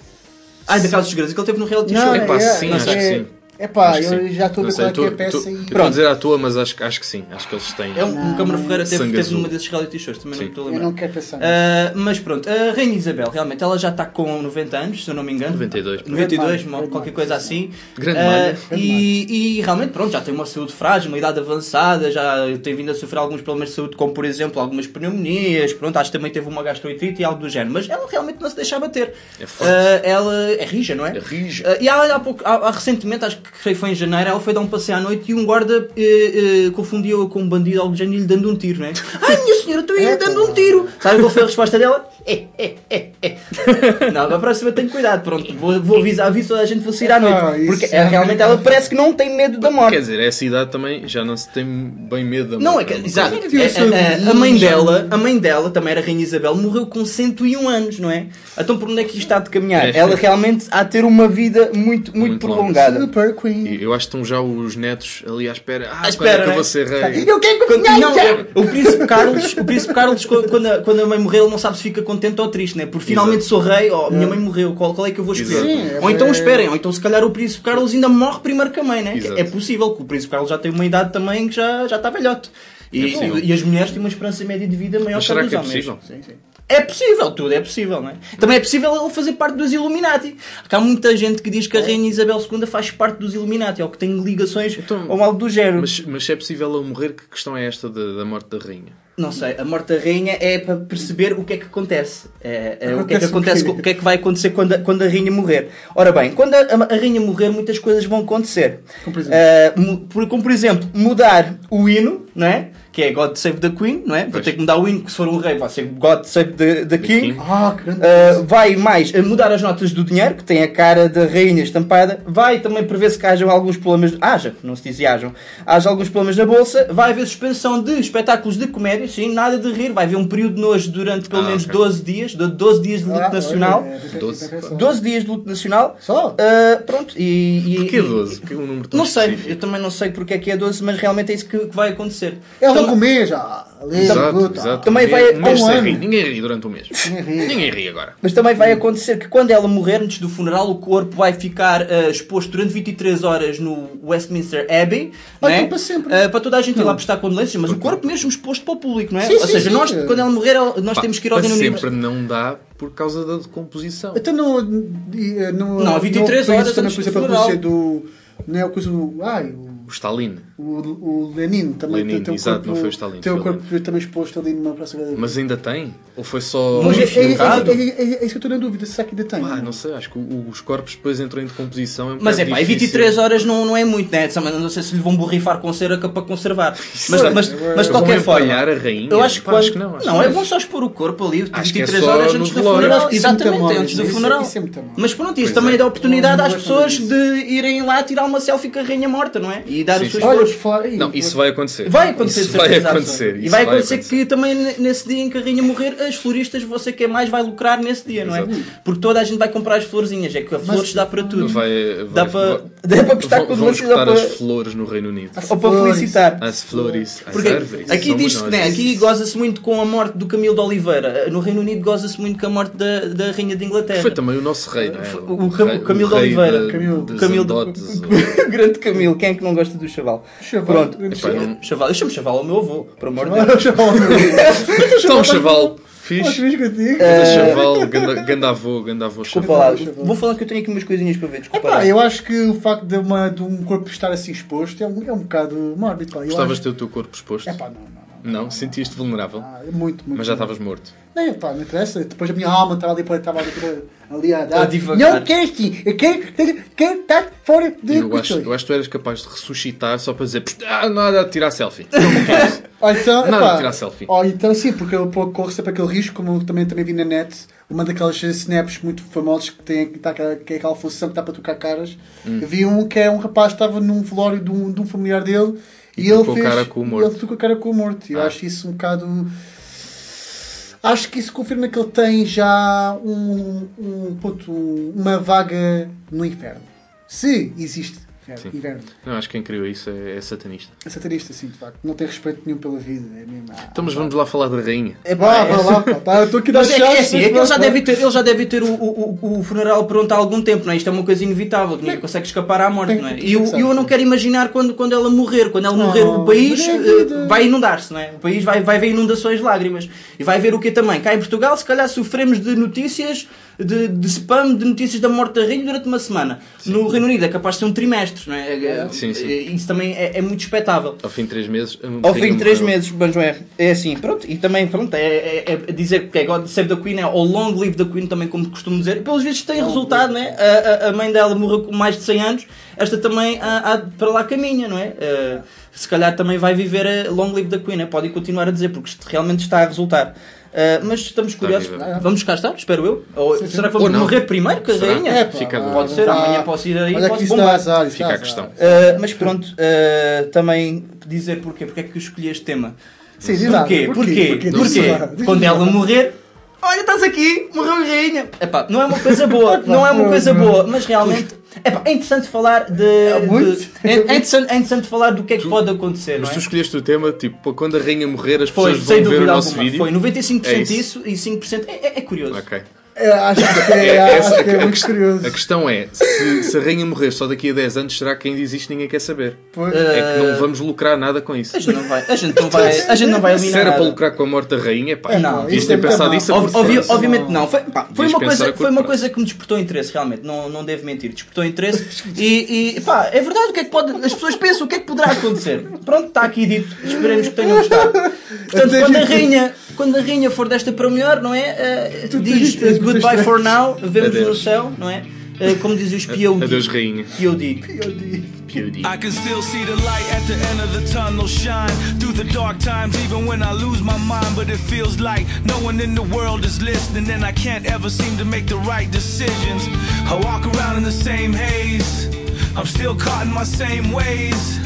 Ah, da Casa dos Segredos, aquele teve no reality Não, show. É, sim, não acho que sim. É pá, eu sim. já estou a Não ver qual é que é a peça e. A dizer à toa, mas acho, acho que sim. Acho que eles têm. É um, o Câmara Ferreira teve, Sangue teve azul. numa desses reality shows, também não Sim. me estou a Eu lembrar. não quero pensar nisso. Ah, mas pronto, a Rainha Isabel, realmente, ela já está com 90 anos, se eu não me engano. 92. 92, Grande mo- malha, qualquer grande coisa assim. Grande Ah, malha. e, e realmente, pronto, já tem uma saúde frágil, uma idade avançada, já tem vindo a sofrer alguns problemas de saúde, como por exemplo algumas pneumonias, pronto, acho que também teve uma gastroenterite e algo do género. Mas ela realmente não se deixava ter. É forte. Ah, ela é rija, não é? É rija. Ah, e há, há pouco, há- há recentemente, acho que foi em janeiro, ela foi dar um passeio à noite e um guarda eh, eh, confundiu-a com um bandido algo género e lhe dando um tiro, não é? Ai, minha senhora, estou a ir dando um tiro. Sabe qual foi a resposta dela? É, é, é, é. Não, a próxima tenho cuidado, pronto, vou, vou avisar, aviso toda a gente, vou sair à Ah, noite. isso Porque é- é, realmente ela parece que não tem medo da morte. Quer dizer, essa idade também já não se tem bem medo da Não, é morte, que, uma exato. Tive É, é, a mãe dela, a mãe dela, também era Rainha Isabel, morreu com 101 anos, não é? Então por onde é que isto está de caminhar? É. Ela realmente há de ter uma vida muito, muito, Muito longa. prolongada. Super Queen. E Eu acho que estão já os netos ali à espera. Ah, À espera, espera, que eu né? vou ser rei. Eu quero que Quando- não, já. o príncipe Carlos, o príncipe Carlos quando, quando a, quando a mãe morreu, ele não sabe se fica contente ou triste, né? Porque finalmente sou rei, ó, minha mãe morreu, qual, qual é que eu vou escolher? Exato. Sim, é- ou então é- esperem, ou então se calhar o príncipe Carlos ainda morre primeiro que a mãe, né? Exato. É possível, que o príncipe Carlos já tem uma idade também que já, já está velhote. E, É e as mulheres têm uma esperança média de vida maior Mas que a dos é homens. possível? Sim, sim. É possível, tudo é possível, não é? Também é possível ele fazer parte dos Illuminati. Há muita gente que diz que a Rainha Isabel II faz parte dos Illuminati, ou que tem ligações Então, ou algo do género. Mas, mas se é possível ele morrer, que questão é esta da, da morte da rainha? Não sei, a morte da rainha é para perceber o que é que acontece. É, é o que é que Acontece o acontece, que é que vai acontecer quando a, quando a rainha morrer. Ora bem, quando a, a rainha morrer, muitas coisas vão acontecer. Como por exemplo? Eh, mu- por, como por exemplo, mudar o hino, não é? Que é God Save the Queen, não é? Vou Pois. ter que mudar o hino, que se for um rei vai ser God Save the, the King. King. Ah, que grande. Uh, vai mais a mudar as notas do dinheiro, que tem a cara da rainha estampada. Vai também prever-se que hajam alguns problemas. Haja, não se diz e hajam. Haja alguns problemas na bolsa. Vai haver suspensão de espetáculos de comédia, sim, nada de rir. Vai haver um período de nojo durante pelo Ah, menos ok. 12 dias, de 12 dias de luto Ah, nacional. é, Doze. é, é, é, é, 12 dias de luto nacional. Só? Uh, pronto, e. e Porquê e- 12? Porque é um número tão Não sei, específico. eu também não sei porque é que é 12, mas realmente é isso que, que vai acontecer. Comer já. Ali, Exato, luta. exato. Também Um vai mês- um mês um ano. rir. Ninguém ri durante um mês. Ninguém ri. Ninguém ri agora. Mas também vai acontecer que quando ela morrer, antes do funeral, o corpo vai ficar eh, exposto durante 23 horas no Westminster Abbey. Ah, né? então para sempre. Eh, para toda a gente ir lá prestar condolências, mas o corpo mesmo exposto para o público, não é? Sim, Ou sim, seja, sim. nós, quando ela morrer, nós Pá, temos que ir ao para Reino Unido. sempre não dá por causa da decomposição. Então não. e, Não, Não, 23 não, horas também, por exemplo, a do. Não é o coisa do. Ai, o. O Stalin. O, o Lenin também Lenin, tem o exato, corpo, não foi o Stalin, tem o corpo também exposto ali numa praça grande. Mas ainda tem? Ou foi só. Mas é, é, é, é, é, é isso que eu estou na dúvida, será que ainda tem? Ah, não sei, acho que o- os corpos depois entram em decomposição. É um Mas é pá, e difícil. 23 horas não, não é muito, né? Não sei se lhe vão borrifar com cera para conservar. Mas, mas, mas de Vão qualquer forma. a rainha? Eu acho que, Pá, quando... acho que não, acho não, é bom só expor o corpo ali, Acho que é 23 só horas antes do funeral. É Exatamente, antes do é- funeral. é. Mas pronto, isso também é. dá oportunidade às pessoas de irem lá tirar uma selfie com a rainha morta, não é? E dar Sim, os seus falar aí, Não, isso vai acontecer. Vai acontecer, Isso de vai certeza acontecer. absoluta. E isso vai acontecer que também nesse dia em que a rainha morrer, as floristas, você quer mais, vai lucrar nesse dia, não é? Exato. Porque toda a gente vai comprar as florzinhas, é que a flores dá para tudo. Vai, Dá vai- para- vai- dá para vão condolências ou escutar para- as flores no Reino Unido. Ou para felicitar. As flores, as Porque árvores. aqui diz-se, né, aqui goza-se muito com a morte do Camilo de Oliveira. No Reino Unido goza-se muito com a morte da, da Rainha de Inglaterra. Foi também o nosso rei, não é? O Cam- rei- Camilo o rei Oliveira. Camilo- Camilo de- o grande Camilo, quem é que não gosta do chaval? Chaval. Pronto, Epá, não- chaval. Eu chamo chaval ao meu avô, por amor de Olha, Deus. chaval, meu Então, chaval, fixe. ver contigo? Ganda chaval, ganda- ganda avô, ganda avô Desculpa chaval. lá, vou falando que eu tenho aqui umas coisinhas para ver, desculpa Pá, lá. eu acho que o facto de, uma, de um corpo estar assim exposto é um, é um bocado mórbido. Pá. Eu Gostavas acho... de ter o teu corpo exposto? É pá, não, não, não. Não? Sentiste vulnerável? Ah, é muito, muito. Mas já estavas morto. Não, pá, não interessa. Depois a minha alma estava ali, para- estava ali, ali a dar. A divagar. Não quero assim, eu quero, estar fora de Eu acho, eu acho que tu eras capaz de ressuscitar só para dizer "Pst, ah, nada de tirar selfie. Ou então, Nada epá, de tirar selfie. Ou então sim, porque eu corro sempre aquele risco, como eu também, também vi na net, uma daquelas snaps muito famosos que tem que, tá, que é aquela função que está para tocar caras. Hum. Um que é um rapaz que estava num velório de um, de um familiar dele e, E ele tocou fez. cara com o morto. Ele tocou a cara com o morto. Eu Ah. acho isso um bocado. Acho que isso confirma que ele tem já um, um, puto, um- uma vaga no inferno. Se existe É, Sim. Não, acho que quem criou isso é, é satanista. É satanista, sim, de facto. Não tem respeito nenhum pela vida. É mesmo. Ah, Então, mas vamos lá falar da rainha. É Vá, pá, vá lá, pá. Tá, eu estou aqui a dar Mas é, que é chaves, assim, é que ele já deve ter, ele já deve ter o, o, o- funeral pronto há algum tempo, não é? Isto é uma coisa inevitável, que ninguém consegue escapar à morte, Tem- não é? E eu, eu não quero imaginar quando, quando ela morrer. Quando ela morrer, Oh, o país é eh, vai inundar-se, não é? O país vai, vai ver inundações de lágrimas. E vai ver o que também? Cá em Portugal, se calhar sofremos de notícias, de, de spam, de notícias da morte da rainha durante uma semana. No Reino Unido é capaz de ser um trimestre, não é? É- Sim, sim. é- Isso também é, é muito expectável. Ao fim de três meses. Ao fim de 3 morreu. meses, mas não é, é assim, pronto, e também, pronto, é, é- é dizer que é God Save the Queen, é ou Long Live the Queen, também como costumo dizer, e pelos vistos tem resultado, né? A, a- a mãe dela morreu com mais de 100 anos, esta também há, há para lá caminha, não é? Eh, se calhar também vai viver a Long Live the Queen, né? podem continuar a dizer, porque isto realmente está a resultar. Eh, mas estamos curiosos, viva. vamos cá estar, espero eu. Ou, Sim, sim. será que vamos morrer primeiro que a rainha? É, Fica. Pode ser, amanhã posso ir aí, Olha posso bombar. azar, Fica a questão. Uh, mas pronto, uh, também dizer porquê, porque é que eu escolhi este tema. Sim, diz Porquê? Porquê? Porquê? Porquê? Lá, diz Quando ela morrer, olha, estás aqui, morreu a rainha. Epá, não é uma coisa boa, não é uma foi, coisa boa, mas realmente epá, é interessante falar de. muito. de- é, é interessante, é interessante falar do que é que pode acontecer. Mas não tu é? escolheste o tema, tipo, quando a rainha morrer, as Foi, pessoas sem vão ver o dúvida nosso alguma. vídeo. Foi 95% É isso. isso. e 5% é, é, é curioso. Ok. É, acho que é, É, essa- acho que é a- questão- curioso. A questão é, se, se a rainha morrer só daqui a 10 anos, será que ainda existe ninguém quer saber? Pois. É que não vamos lucrar nada com isso. A gente não vai, a gente não vai, a gente não vai Se eliminar. era para nada. lucrar com a morte da rainha, pá, Não, devias isso ter é pensado mal. isso a Ob- curto obvi- prazo. obviamente não. Foi, pá, foi, uma coisa, foi uma coisa que me despertou interesse, realmente. Não, não devo mentir. Despertou interesse. E, e pá, é verdade. O que é que pode. As pessoas pensam o que é que poderá acontecer. Pronto, está aqui dito. Esperemos que tenham gostado. Portanto, quando a rainha, quando a rainha for desta para melhor, não é? Tu diz tens- tens muitas goodbye for now, vemos no céu, não é? Eh, como dizem os POD. Adeus, rainha. POD. POD. I can still see the light at the end of the tunnel shine through the dark times, even when I lose my mind. But it feels like no one in the world is listening, and I can't ever seem to make the right decisions. I walk around in the same haze, I'm still caught in my same ways.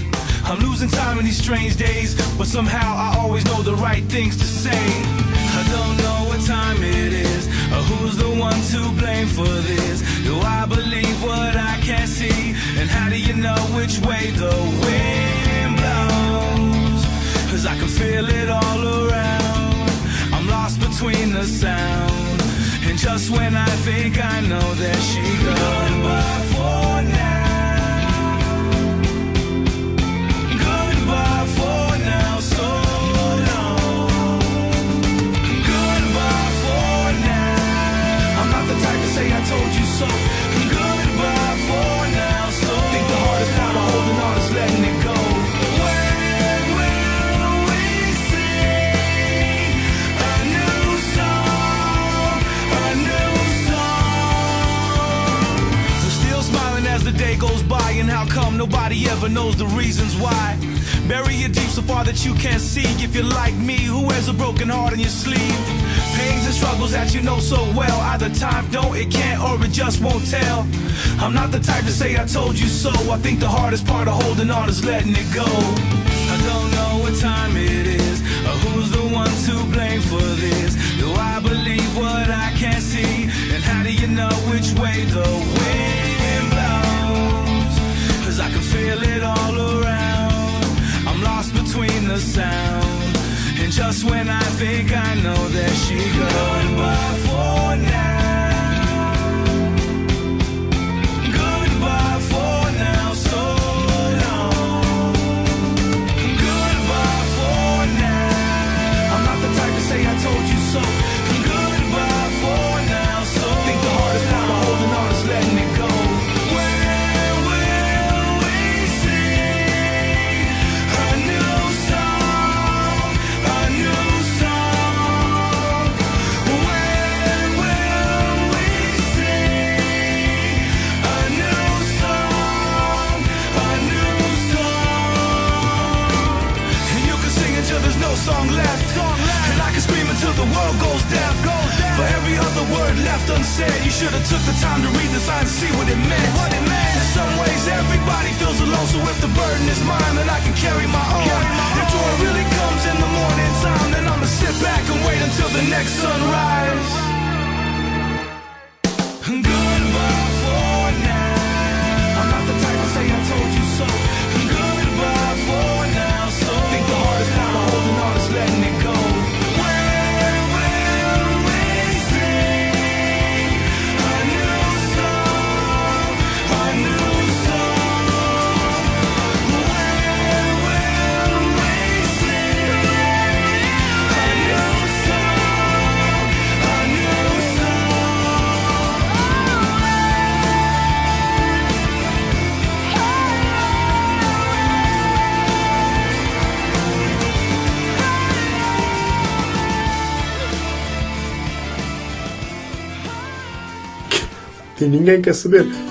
I'm losing time in these strange days, but somehow I always know the right things to say. I don't know what time it is, or who's the one to blame for this. Do I believe what I can't see? And how do you know which way the wind blows? Cause I can feel it all around. I'm lost between the sound. And just when I think I know, there she goes. Goodbye for now. Nobody ever knows the reasons why? Bury it deep so far that you can't see. If you're like me, who wears a broken heart on your sleeve? Pains and struggles that you know so well. Either time don't, it can't, or it just won't tell. I'm not the type to say I told you so. I think the hardest part of holding on is letting it go. I don't know what time it is, or who's the one to blame for this. Do I believe what I can't see? And how do you know which way the wind sound. And just when I think I know, there she. Goodbye for now. Until the world goes deaf. For every other word left unsaid, you should have took the time to read the signs and see what it meant. What it meant. In some ways, everybody feels alone. So if the burden is mine, then I can carry my own. If joy really comes in the morning time, then I'ma sit back and wait until the next sunrise. Que ninguém quer saber.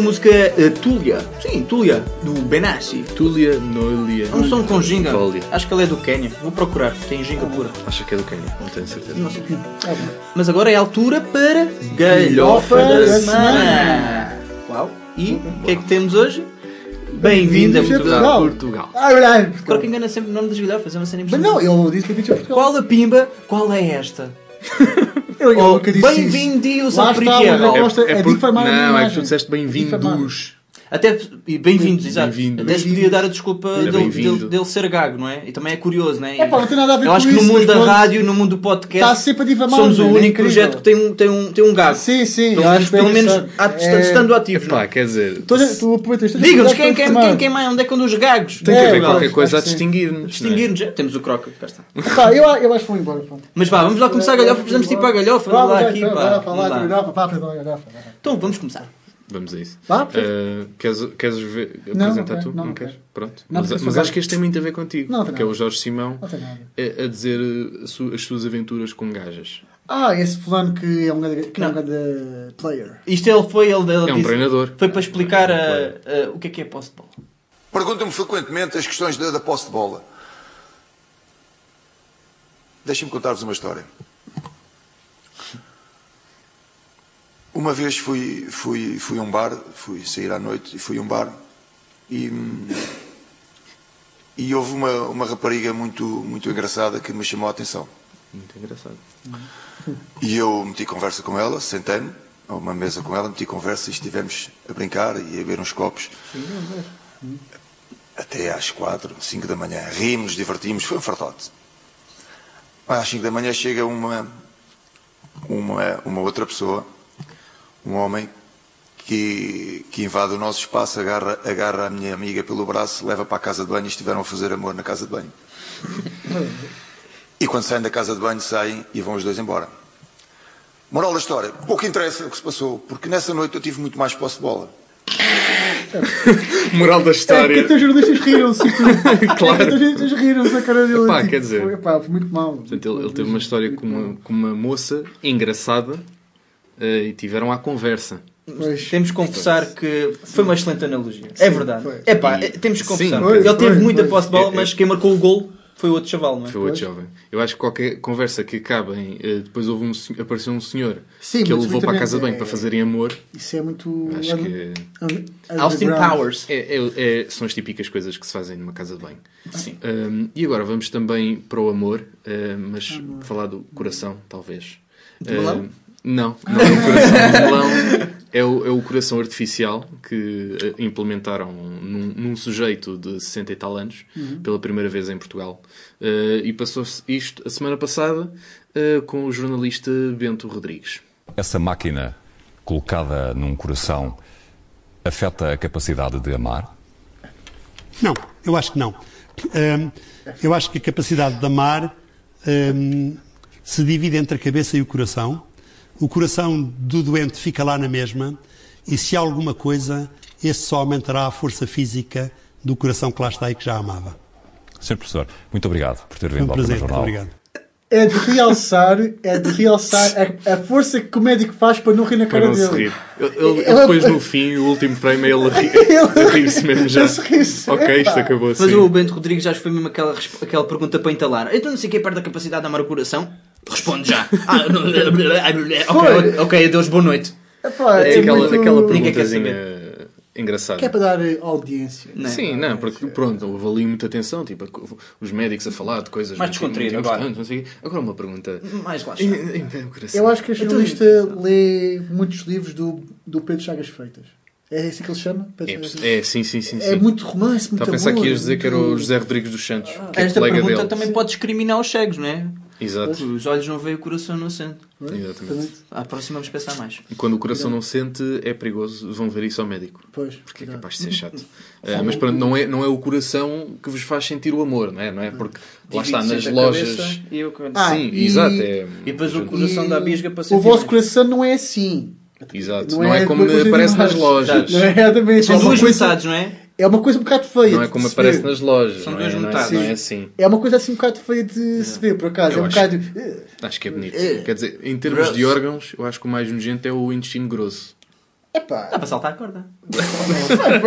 Música eh, Tulia. Sim, Tulia, do Benassi. Tulia Noelia. É um som com ginga. Acho que ele é do Quênia. Vou procurar, tem ginga pura. Acho que é do Quênia, não tenho certeza. Não sei. Mas agora é a altura para Galhofa da Semana. Uau! E o que é que temos hoje? Bem-vindo a Bem-vindo a Portugal. Portugal. Ah, é que engana sempre o nome das galhofas, é uma cena Mas impressionante. não, eu disse que de Portugal. Qual a pimba? Qual é esta? Eu, eu Oh, Bem-vindos ao Lá está, gosto- é por- difamar a minha Não, é que tu disseste bem-vindos. Até, e bem-vindos, exato. Bem-vindo. Até se podia dar a desculpa É dele, dele- dele ser gago, não é? E também é curioso, não é? É pá, não tem nada a ver Eu com acho que no mundo da rádio, no mundo do podcast, Está sempre a difamar, somos o é único projeto que tem um, tem um, tem um gago. Sim, sim. Pelo acho é pelo menos É- estando ativos. não é? Pá, quer dizer, Tu, aproveitas. cuidado quem, quem, quem, quem mais, onde é que andam os gagos? tem que É, haver qualquer coisa a distinguir-nos. é? Distinguir-nos. já. Temos o croca, cá está. Pá, eu, acho que vou embora. pronto. Mas vá, vamos lá começar a galhofa, precisamos de ir para a galhofa. Vamos lá aqui, pá. Então vamos começar. Vamos a isso. Vá. Eh, queres queres ver, Não, apresentar não tu? não, não queres? quero. Pronto. Não, mas mas acho que este tem muito a ver contigo. Não tem que é o Jorge Simão a, a dizer eh, as suas aventuras com gajas. Ah, esse fulano que é um grande, que é um grande player. Isto ele foi, ele, ele É um disse- treinador. Foi para explicar É um a- player. a- o que é que é posse de bola. Perguntam-me frequentemente as questões da, da posse de bola. Deixem-me contar-vos uma história. Uma vez fui, fui, fui a um bar, fui sair à noite e fui a um bar e, hum, e houve uma, uma rapariga muito, muito engraçada que me chamou a atenção. Muito engraçado. E eu meti conversa com ela, sentei-me, a uma mesa com ela, meti conversa e estivemos a brincar e a beber uns copos até às quatro, cinco da manhã. Rimos, divertimos, foi um fartote. Às cinco da manhã chega uma, uma, uma outra pessoa, um homem, que, que invade o nosso espaço, agarra, agarra a minha amiga pelo braço, leva para a casa de banho e estiveram a fazer amor na casa de banho. E quando saem da casa de banho, saem e vão os dois embora. Moral da história, pouco interessa o que se passou, porque nessa noite eu tive muito mais posse de bola. Moral da É, porque história. os jornalistas riram-se. Claro. Os jornalistas riram-se na cara dele. Epá, tipo, quer dizer- Foi, epá, foi muito mal. Portanto, ele, ele teve uma história com uma, com uma moça engraçada e tiveram a conversa. Pois. Temos que confessar que foi uma excelente analogia. é verdade. foi. É pá, E- temos que confessar. Sim, Ele teve muita posse de bola, É, é. mas quem marcou o gol foi o outro chaval, não é? Foi outro jovem. Eu acho que qualquer conversa que acabe em. eh, depois houve um, apareceu um senhor Sim, que ele levou para a casa de banho é- para fazerem amor. Isso é muito. Acho que Austin underground. Powers. é- é- é- são as típicas coisas que se fazem numa casa de banho. Sim. Um, e agora vamos também para o amor, mas falar do coração, talvez. De melão? Uh, não, não é o coração de melão. É o, é o coração artificial que uh, implementaram num, num sujeito de 60 e tal anos, pela primeira vez em Portugal. Uh, e passou-se isto a semana passada uh, com o jornalista Bento Rodrigues. Essa máquina colocada num coração afeta a capacidade de amar? Não, eu acho que não. Hum, eu acho que a capacidade de amar hum, se divide entre a cabeça e o coração. O coração do doente fica lá na mesma e se há alguma coisa, esse só aumentará a força física do coração que lá está e que já amava. Sr. Professor, muito obrigado por ter vindo um ao prazer, muito Jornal. obrigado. É de realçar, é de realçar a, a força que o médico faz para não rir na Para cara não se dele. rir. Ele, ele- Ele- depois no fim, o último frame, ele rir-se mesmo já. Ele se ri-se. Ok, isto Epá. acabou assim. Mas o Bento Rodrigues já foi mesmo aquela, aquela pergunta para entalar. Então não sei o que é perto da capacidade de amar o coração? Responde já. Ah, não, ok, ok, adeus, boa noite. Epá, É é aquela, muito- aquela perguntazinha engraçada. Que é para dar eh, audiência. Não é? Sim, não, porque pronto, houve ali muita atenção, tipo, os médicos a falar de coisas Mais muito- descontraído muito agora. Agora uma pergunta. Mais lá. Eu acho que a Então, jornalista lê muitos livros do, do Pedro Chagas Freitas. É assim que ele chama? Pedro É, é, sim, sim, sim. É sim. muito romance, muito Estava a pensar amor, que ias dizer que era o muito- José Rodrigues dos Santos, que é Esta colega pergunta dele. também pode discriminar os cegos, não é? Exato. Os olhos não veem, o coração não sente. Exatamente. À próxima vamos pensar mais. E quando o coração não sente, é perigoso, vão ver isso ao médico. Pois, Porque é capaz de ser chato. Ah, mas pronto, não é, não é o coração que vos faz sentir o amor, não é? Não é porque lá está nas lojas. cabeça E, eu... Ah, Sim, e- exato. É, e depois o coração dá bisga para O sentir vosso mais. coração não é assim. Exato. Não, é como uma coisa aparece nas lojas. Não é exatamente. São é duas metades, não é? É uma coisa um bocado feia. Não é de como se aparece ver. nas lojas. São não, duas é, não, é, metades. não é assim. É uma coisa assim um bocado feia de se ver, por acaso. Eu é um acho- bocado. Acho que é bonito. É. Quer dizer, em termos Gross. de órgãos, eu acho que o mais nojento é o intestino grosso. Epá, Dá para saltar a corda.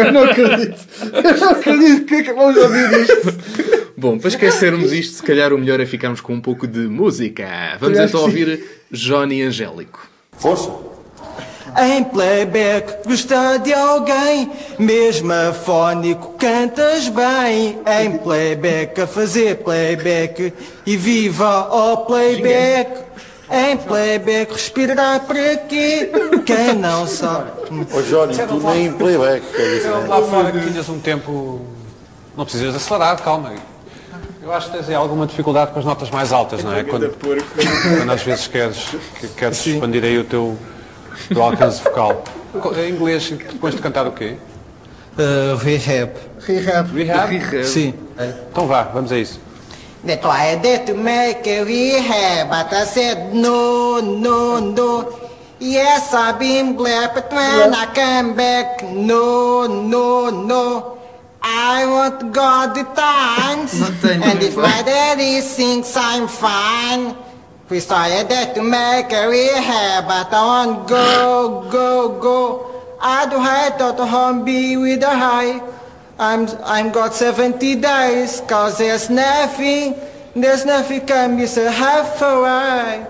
eu não acredito. Eu não acredito que acabamos de ouvir isto. Bom, para esquecermos isto, se calhar o melhor é ficarmos com um pouco de música. Vamos então ouvir Johnny Angélico. Força! Em playback gosta de alguém, mesmo afónico cantas bem. Em playback a fazer playback e viva ao playback. Em playback respirará para quê? Quem não sabe. Ô Johnny, tu nem playback, é diferente. Lá fora que tinhas um tempo. Não precisas acelerar, calma. Eu acho que tens aí alguma dificuldade com as notas mais altas, não é? Quando, quando às vezes queres, que- queres expandir aí o teu, teu alcance vocal. Em inglês, depois de cantar o quê? Uh, rehab. Rehab. Rehab? Sim. Então vá, vamos a isso. They tried to make a rehab, but I said no, no, no. Yes, I've been glad, but when I come back, no, no, no. I want God the times, and if my daddy thinks I'm fine, we started to make a rehab, but I want go, go, go. I do high to the home be with a high. I'm I'm got 70 days, cause there's nothing, there's nothing come, you say half away.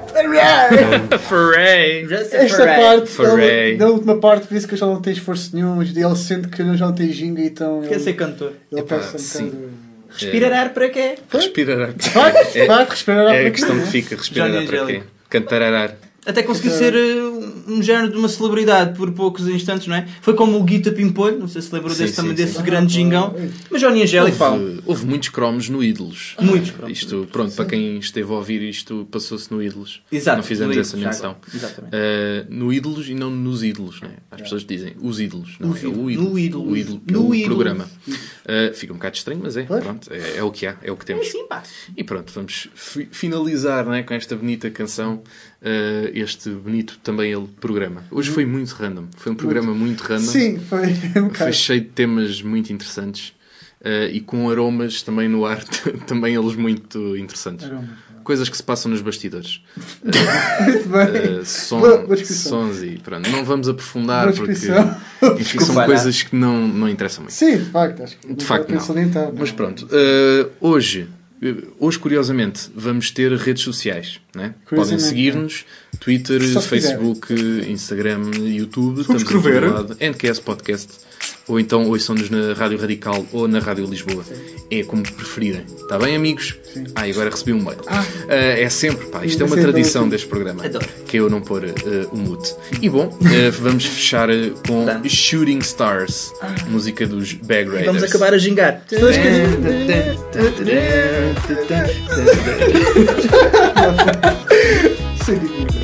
Ferrey! Esta parte, ele, na última parte, por isso que ele já não tem esforço nenhum, ele sente que ele já não tem ginga, então. Quer ele, ser cantor. ele Epá, pensa um sim. bocado. Respirar para quê? Respirar. Vai, vai, respirar É para a questão quê? que fica, respirar Johnny para quê? Angélico. Cantararar. Até conseguiu Então- ser eh, um, um género de uma celebridade por poucos instantes, não é? Foi como o Guita Pimpolho, não sei se lembrou Sim, desse, sim, também sim. desse grande gingão. Mas Johnny Angélico, pá, Houve, houve muitos cromos no Ídolos. Muitos cromos. Isto, pronto, para quem esteve a ouvir isto, passou-se no Ídolos. Exato, Não fizemos essa menção. Exatamente. Uh, no Ídolos e não nos Ídolos, né? As pessoas dizem os Ídolos, não Os é o ídolos. ídolo. No ídolo. O ídolo, No pelo ídolo. programa. Uh, fica um bocado estranho, mas é, pronto, é, é o que há, é o que temos. sim, pá. E pronto, vamos fi- finalizar né, com esta bonita canção, uh, este bonito também ele programa. Hoje foi muito random, foi um programa muito, random. Sim, foi um Foi cheio de temas muito interessantes eh, e com aromas também no ar, também eles muito interessantes. Aromas, Coisas que se passam nos bastidores. Muito bem. Eh, som- sons e pronto. Não vamos aprofundar porque enfim, são Ana. coisas que não, não interessam muito. Sim, de facto, acho que De facto, não. tanto. Mas pronto, hoje, hoje, curiosamente, vamos ter redes sociais. Né? Podem seguir-nos: Twitter, Facebook, Instagram, YouTube. Todo lado. NQS Podcast. Ou então ouçam-nos na Rádio Radical ou na Rádio Lisboa. É como preferirem. Está bem, amigos? Ah, e agora recebi um mail. Eh, é sempre, pá, isto é uma Sim, então, tradição sim. deste programa. Adoro. Que é eu não pôr eh, o mute. E bom, eh, vamos fechar eh, com Shooting Stars, música dos Bag Raiders. Vamos acabar a gingar. Sem dúvida.